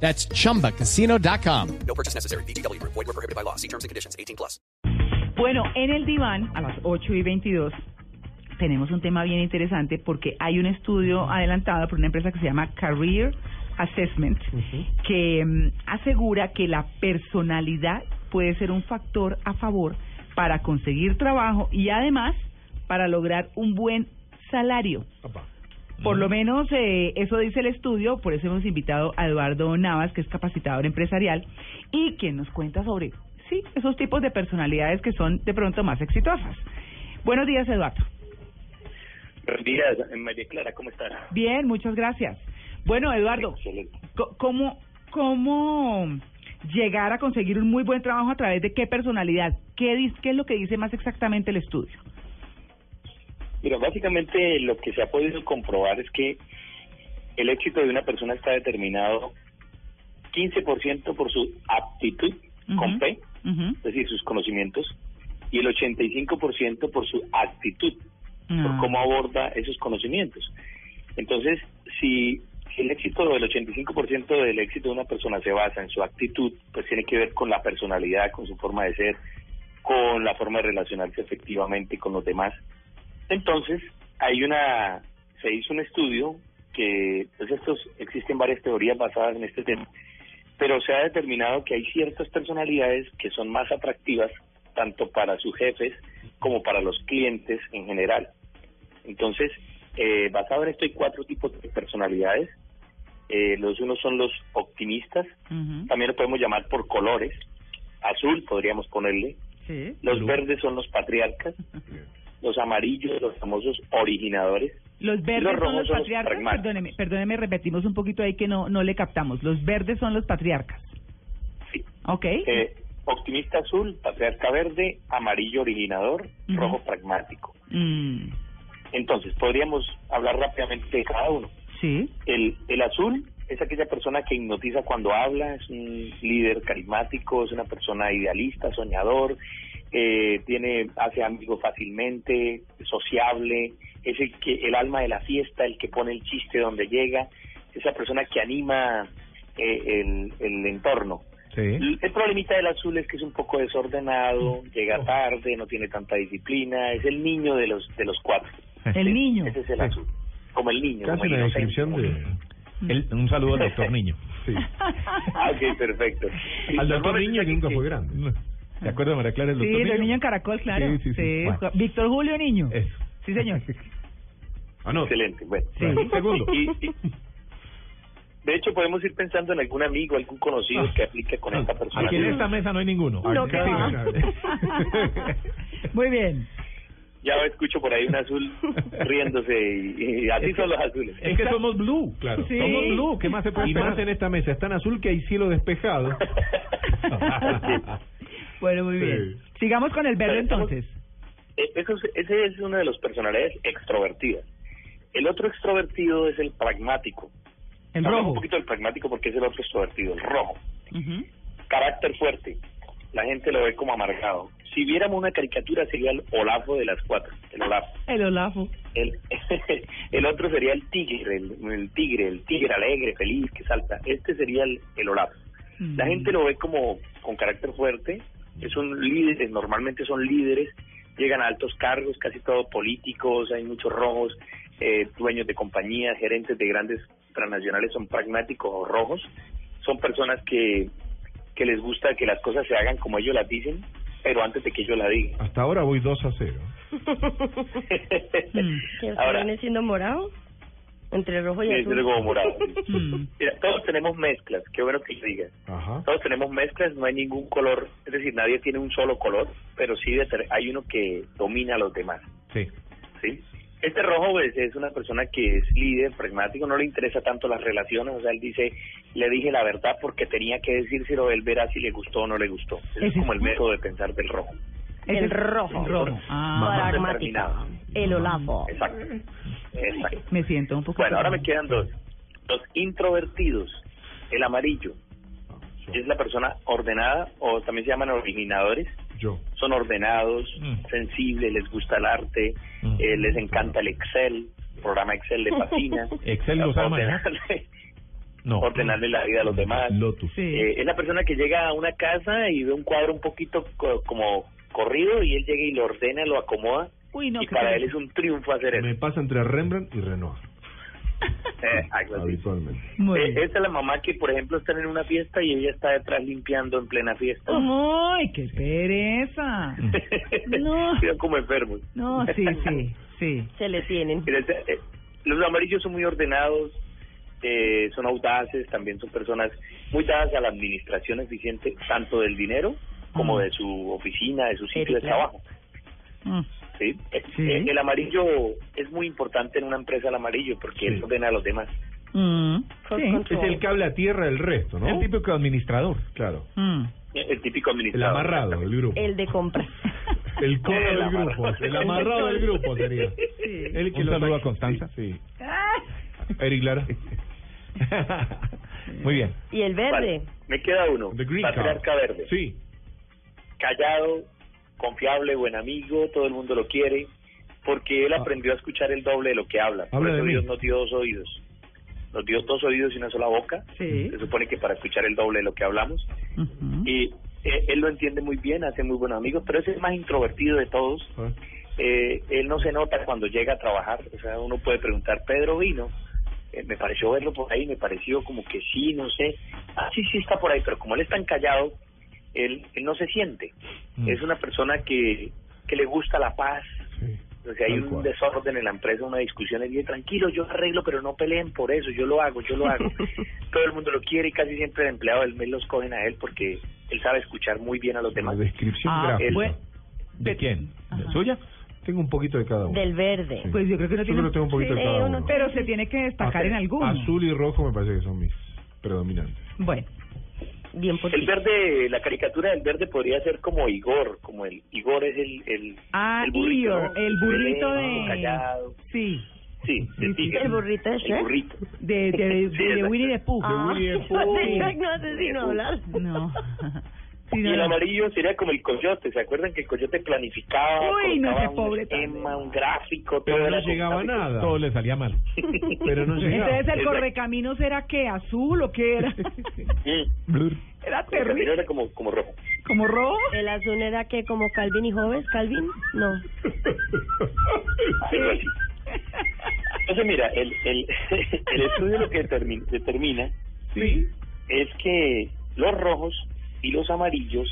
That's chumbacasino.com. No purchase necessary. BGW. Void were prohibited by law. See terms and conditions. 18 plus. Bueno, en el diván, a las 8 y 22, tenemos un tema bien interesante porque hay un estudio adelantado por una empresa que se llama Career Assessment que mm, asegura que la personalidad puede ser un factor a favor para conseguir trabajo y además para lograr un buen salario. Por lo menos eh, eso dice el estudio, por eso hemos invitado a Eduardo Navas, que es capacitador empresarial, y quien nos cuenta sobre, sí, esos tipos de personalidades que son de pronto más exitosas. Buenos días, Eduardo. Buenos días, María Clara, ¿cómo estás? Bien, muchas gracias. Bueno, Eduardo, Excelente. ¿cómo, ¿cómo llegar a conseguir un muy buen trabajo a través de qué personalidad? ¿Qué, dis- qué es lo que dice más exactamente el estudio? Mira, básicamente lo que se ha podido comprobar es que el éxito de una persona está determinado 15% por su aptitud con Ujú. P, es decir, sus conocimientos, y el 85% por su actitud, por Ah. cómo aborda esos conocimientos. Entonces, si, si el éxito del 85% del éxito de una persona se basa en su actitud, pues tiene que ver con la personalidad, con su forma de ser, con la forma de relacionarse efectivamente con los demás. Entonces, hay una, se hizo un estudio que, pues estos, existen varias teorías basadas en este tema, pero se ha determinado que hay ciertas personalidades que son más atractivas tanto para sus jefes como para los clientes en general. Entonces, eh, basado en esto hay cuatro tipos de personalidades. Eh, los unos son los optimistas, también lo podemos llamar por colores. Azul podríamos ponerle. Sí. Los verdes son los patriarcas. Los amarillos, los famosos originadores. Los verdes los son los son los patriarcas. Perdóneme, perdóneme, repetimos un poquito ahí que no, no le captamos. Los verdes son los patriarcas. Sí. ¿Ok? Eh, optimista azul, patriarca verde, amarillo originador, rojo pragmático. Mm, Entonces, podríamos hablar rápidamente de cada uno. sí. El, el azul es aquella persona que hipnotiza cuando habla, es un líder carismático, es una persona idealista, soñador, eh, tiene hace amigos fácilmente, sociable, es el que el alma de la fiesta, el que pone el chiste donde llega, esa persona que anima eh, el, el entorno. El, el problemita del azul es que es un poco desordenado, llega tarde, no tiene tanta disciplina, es el niño de los de los cuatro. El Sí, niño. Ese es el azul. Como el niño. Casi inocente, descripción de... El- un saludo al doctor Niño. Sí. Ah, ok, perfecto. Al doctor Niño que nunca fue grande. ¿Te acuerdas de María Clara del Sí, del niño en Caracol, claro. Sí, sí, sí. Bueno. Víctor Julio Niño. Eso. Sí, señor. Ah, no. Excelente, bueno. Sí. Un segundo. Y- y- de hecho, podemos ir pensando en algún amigo, algún conocido Ah. que aplique con esta persona. Aquí en esta mesa no hay ninguno. No, Aquí que. Muy bien. Ya escucho por ahí un azul riéndose y, y así son los azules. Es que somos blue, claro. Sí. Somos blue. ¿Qué más se puede Y más en esta mesa. Es tan azul que hay cielo despejado. Bueno, muy Sí. bien. Sigamos con el verde entonces. Eh, eso es- ese es una de las personalidades extrovertidas. El otro extrovertido es el pragmático. El Hablamos rojo. un poquito del pragmático porque es el otro extrovertido, el rojo. Ujú. Carácter fuerte. La gente lo ve como amargado. Si viéramos una caricatura sería el Olafo de las cuatro. El Olafo. El Olafo. El, el otro sería el tigre, el, el tigre, el tigre alegre, feliz, que salta. Este sería el, el Olafo. La Mm. gente lo ve como con carácter fuerte, es un líder, normalmente son líderes, llegan a altos cargos, casi todos políticos, hay muchos rojos, eh, dueños de compañías, gerentes de grandes transnacionales son pragmáticos o rojos, son personas que, que les gusta que las cosas se hagan como ellos las dicen, pero antes de que ellos la digan. Hasta ahora voy 2 a 0. Mm. ¿Que Ahora, viene siendo morado? Entre rojo y azul. luego morado. Mira, todos tenemos mezclas, qué bueno que lo digas. Ajá. Todos tenemos mezclas, no hay ningún color, es decir, nadie tiene un solo color, pero sí de- hay uno que domina a los demás, Sí. ¿sí? Este rojo pues, es una persona que es líder, pragmático, no le interesa tanto las relaciones, o sea, él dice, le dije la verdad porque tenía que decírselo, él verá si le gustó o no le gustó. Ese es ¿Ese como el cuál? método de pensar del rojo. El rojo. El rojo. Ah, Pragmática. El olafo. Exacto. Exacto. me siento un poco... Bueno, ahora me quedan dos. Los introvertidos, el amarillo, es la persona ordenada o también se llaman originadores. Yo. Son ordenados, Mm. sensibles, les gusta el arte, Mm. eh, les encanta el Excel, el programa Excel les fascina. ¿Excel lo sabe manejar? Ordenarle, No. ordenarle la vida a los demás. Lotus. Sí. Eh, es la persona que llega a una casa y ve un cuadro un poquito co- como corrido y él llega y lo ordena, lo acomoda. Uy, no, y para él es un triunfo hacer eso. Me pasa entre Rembrandt y Renoir, Eh, algo así. Eh, esta es la mamá que, por ejemplo, están en una fiesta y ella está detrás limpiando en plena fiesta. ¡Ay, qué pereza! No. Quedan como enfermos. No, sí, sí, sí. Se le tienen. Eh, Los amarillos son muy ordenados, eh, son audaces, también son personas muy dadas a la administración eficiente, tanto del dinero como Mm. de su oficina, de su sitio de trabajo. Mm. ¿Sí? Eh, Sí. eh, El amarillo es muy importante en una empresa, el amarillo, porque él Sí. ordena a los demás. Mm. Sí. Es el cable a tierra del resto, ¿no? El típico administrador. Claro. Mm. El típico El administrador. amarrado del grupo. El de compras. El codo El del amarrado. grupo. El amarrado del grupo sería. Sí. El que Un lo saludo a Constanza. Sí. sí. Ah. Eric Lara. Muy bien. Y el Vale, verde. Me queda uno. The Green Card. Patriarca verde. Sí. Callado, confiable, buen amigo, todo el mundo lo quiere, porque él Ah. aprendió a escuchar el doble de lo que habla. Por Habla eso de mí. Dios nos dio dos oídos. Nos dio dos oídos y una sola boca. Sí. Se supone que para escuchar el doble de lo que hablamos. Y eh, él lo entiende muy bien, hace muy buenos amigos, pero es el más introvertido de todos. Ah. Eh, él no se nota cuando llega a trabajar. O sea, uno puede preguntar, Pedro vino. Eh, me pareció verlo por ahí, me pareció como que sí, no sé. Ah, sí, sí está por ahí, pero como él es tan callado, él, él no se siente. Mm. Es una persona que, que le gusta la paz. Sí. O sea, hay un cual. desorden en la empresa, una discusión, él dice, tranquilo, yo arreglo, pero no peleen por eso, yo lo hago, yo lo hago. Todo el mundo lo quiere y casi siempre el empleado del mes los cogen a él porque él sabe escuchar muy bien a los La demás. descripción Ah, gráfica. ¿De quién? ¿De suya? Tengo un poquito de cada uno. Del verde. Sí. Pues yo creo que no tiene... tengo un poquito Sí, de cada uno. Pero se tiene que destacar en alguno. Azul y rojo me parece que son mis predominantes. Bueno. Bien por El verde, la caricatura del verde podría ser como Igor, como el Igor es el el, Ah, el burrito, Igor, ¿no? el burrito de... callado. Sí, Sí, sí. tigre. El burrito de El Shrek. burrito. de, de, de, Sí, de. Winnie the Pooh. Ah, Winnie the Pooh. No hablar. No. Sí, Y no, el no. amarillo sería como el coyote, ¿se acuerdan que el coyote planificaba, Uy, no, un esquema, un gráfico, Pero todo no era llegaba nada. Todo le salía mal. Pero no llegaba. Entonces el Exacto. correcaminos era qué, azul o qué era? Mm. Blur. era terrible. era como, como rojo. Como rojo. El azul era que como Calvin y Hobbes. Calvin, no. Entonces, mira, el, el, el estudio lo que determina, determina Sí. es que los rojos y los amarillos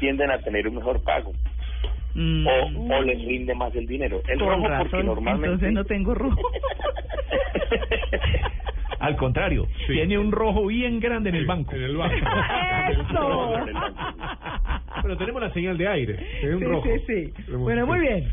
tienden a tener un mejor pago Mm. o, o les rinde más el dinero. El Con rojo porque normalmente... entonces no tengo rojo. Al contrario, Sí. tiene un rojo bien grande en el banco. En el banco. ¡Eso! Pero tenemos la señal de aire. Es un Sí, rojo. sí, sí. Tenemos- Bueno, muy bien.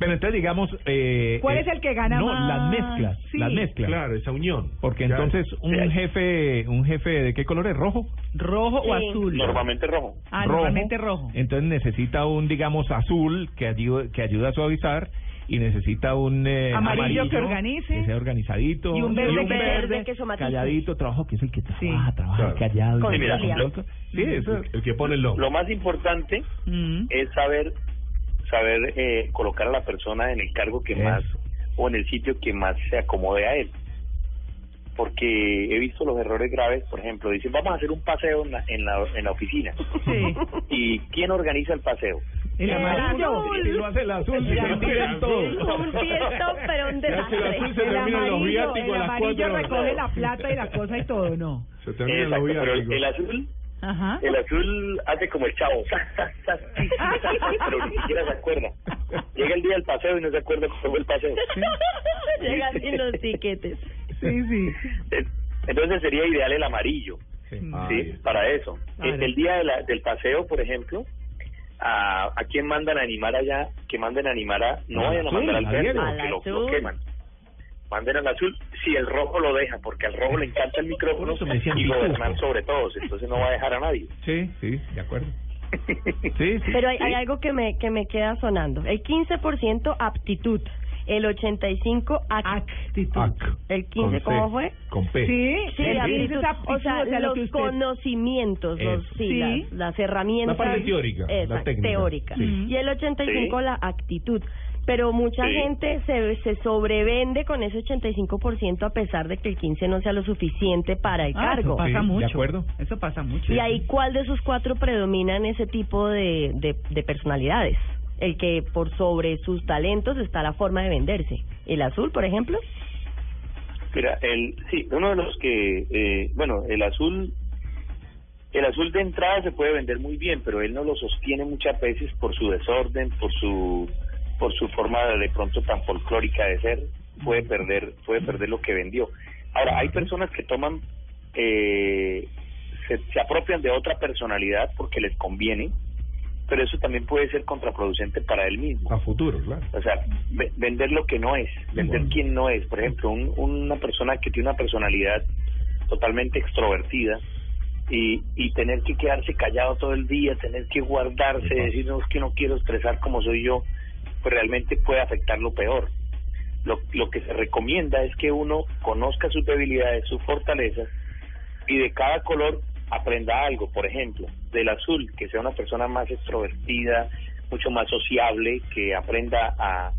Pero entonces digamos... Eh, ¿Cuál eh, es el que gana no, más? las mezclas. Sí. Las mezclas. Claro, esa unión. Porque Ya. entonces un Sí. jefe, un jefe de qué color es rojo, ¿Rojo o Sí. azul? Normalmente rojo. Ah, rojo. normalmente rojo. Entonces necesita un digamos azul que ayuda, que ayuda a suavizar y necesita un eh, Amarillo que organice. que sea organizadito Y un verde que- verde que calladito, trabajo que es el que trabaja, Sí. trabaja Claro. callado. Con y mira. Sí, eso. El que pone el logo. Lo más importante Mm. es saber saber eh, colocar a la persona en el cargo que más o en el sitio que más se acomode a él. Porque he visto los errores graves, por ejemplo, dicen, vamos a hacer un paseo en la, en la, en la oficina. Sí. ¿Y quién organiza el paseo? El El amarillo. lo hace el azul, El amarillo. olvidan todo. Un tiesto, pero un Ya se la desastre. puse. Se El terminan los amarillo, viáticos el a las amarillo cuatro horas. recoge la plata y la cosa y todo, ¿no? Se terminan Exacto, los pero el, viáticos. el azul Ajá. el azul hace como el chavo, pero ni siquiera se acuerda. Llega el día del paseo y no se acuerda cómo fue el paseo. Llegan sin los tiquetes. Sí, sí. Entonces sería ideal el amarillo. Sí, para eso. Claro. El, el día de la- del paseo, por ejemplo, a, a quién mandan a animar allá, que manden a animar a, no vayan a mandar al verde porque lo, lo queman. Manden al azul si el rojo lo deja, porque al rojo le encanta el micrófono y gobernar sobre todos, entonces no va a dejar a nadie. Sí, sí, de acuerdo. Sí, sí. Pero hay, Sí. hay algo que me, que me queda sonando. El 15% aptitud, el 85% act, Actitud. Ac. el Con 15 C, ¿cómo fue? Con P. Sí, Sí, el aptitud. es aptitud, o sea, lo los que usted- conocimientos, los, sí, Sí. Las, las herramientas. La parte teórica, la técnica. teórica. Sí. Y el 85% Sí. la actitud. Pero mucha Sí. gente se, se sobrevende con ese 85% a pesar de que el 15 no sea lo suficiente para el Ah, cargo. Eso pasa Sí, de mucho. acuerdo. Eso pasa mucho. ¿Y ahí cuál de esos cuatro predomina en ese tipo de, de, de personalidades? El que por sobre sus talentos está la forma de venderse. ¿El azul, por ejemplo? Mira, el, sí, uno de los que, eh, bueno, el azul, el azul de entrada se puede vender muy bien, pero él no lo sostiene muchas veces por su desorden, por su, por su forma de, pronto tan folclórica de ser, puede perder, puede perder lo que vendió. Ahora, hay personas que toman, eh, se, se apropian de otra personalidad porque les conviene, pero eso también puede ser contraproducente para él mismo. A futuro, claro. O sea, ve- vender lo que no es, vender Bueno. quién no es. Por ejemplo, un- una persona que tiene una personalidad totalmente extrovertida y, y tener que quedarse callado todo el día, tener que guardarse, Epa. decir, no, es que no quiero estresar como soy yo, pues realmente puede afectarlo peor. Lo, lo que se recomienda es que uno conozca sus debilidades, sus fortalezas y de cada color aprenda algo. Por ejemplo, del azul, que sea una persona más extrovertida, mucho más sociable, que aprenda a,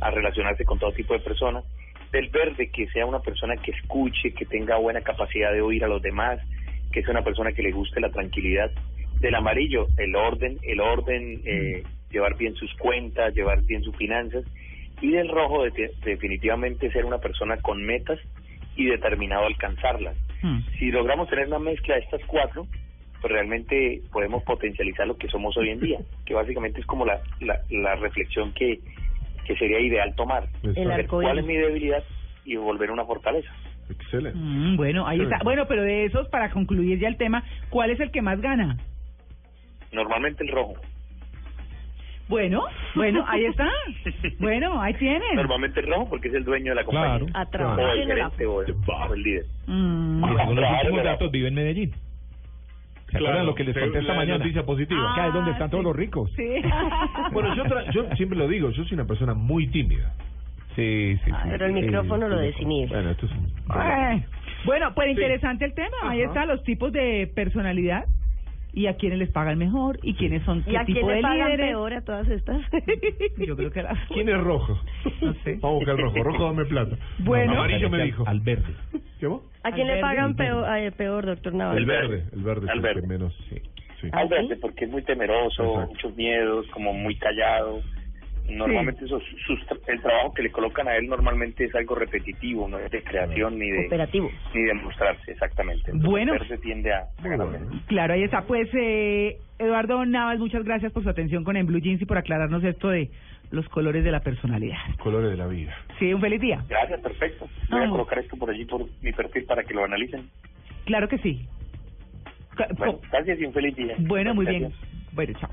a relacionarse con todo tipo de personas. Del verde, que sea una persona que escuche, que tenga buena capacidad de oír a los demás, que sea una persona que le guste la tranquilidad. Del amarillo, el orden, el orden, eh, llevar bien sus cuentas, llevar bien sus finanzas. Y del rojo, de- definitivamente ser una persona con metas y determinado a alcanzarlas. Hmm. Si logramos tener una mezcla de estas cuatro, pues realmente podemos potencializar lo que somos hoy en día, que básicamente es como la, la, la reflexión que, que sería ideal tomar. Arcoíris. ¿Cuál es mi debilidad y volver una fortaleza? Excelente. Mm, bueno, ahí está. Bueno, pero de esos, para concluir ya el tema, ¿cuál es el que más gana? Normalmente el rojo. Bueno, bueno, ahí está. Bueno, ahí tienen. Normalmente el rojo porque es el dueño de la compañía. Claro. A O trabajar el en el gerente o el, o el líder. Mm. Y según los Claro, últimos datos, vive en Medellín. ¿Se acuerdan lo que les conté esta mañana? noticia positiva. Que es donde están Ah, todos sí. los ricos. Sí. Bueno, yo, tra- yo siempre lo digo, yo soy una persona muy tímida. Sí, sí, Ah, sí. pero el sí, micrófono lo desinhibe. Bueno, esto es un... Ay. Bueno, pues Sí. interesante el tema. Ahí están los tipos de personalidad y a quiénes les pagan mejor y quiénes son ¿Y qué a quién tipo de pagan líderes. peor a todas estas? Yo creo que las ¿Quién es rojo? No sé. Vamos a buscar rojo. Rojo, dame plata. Bueno. Amarillo me Al- dijo. Al verde. ¿Qué vos? ¿A quién Al le verde. pagan peor, ay, peor doctor Navarro? El verde. El verde el verde. que menos. Sí. sí. ¿Ah, Al verde porque es muy temeroso, Exacto. muchos miedos, como muy callado. Normalmente esos, sus, el trabajo que le colocan a él normalmente es algo repetitivo, no es de creación ni de Operativo. ni de mostrarse, exactamente. Entonces, Bueno. tiende a. Claro, ahí está. Pues, eh, Eduardo Navas, muchas gracias por su atención con En Blue Jeans y por aclararnos esto de los colores de la personalidad. Colores de la vida. Sí, un feliz día. Gracias, perfecto. Voy a colocar esto por allí por mi perfil para que lo analicen. Claro que sí. Bueno, gracias y un feliz día. Bueno, muy bien. Bueno, chao.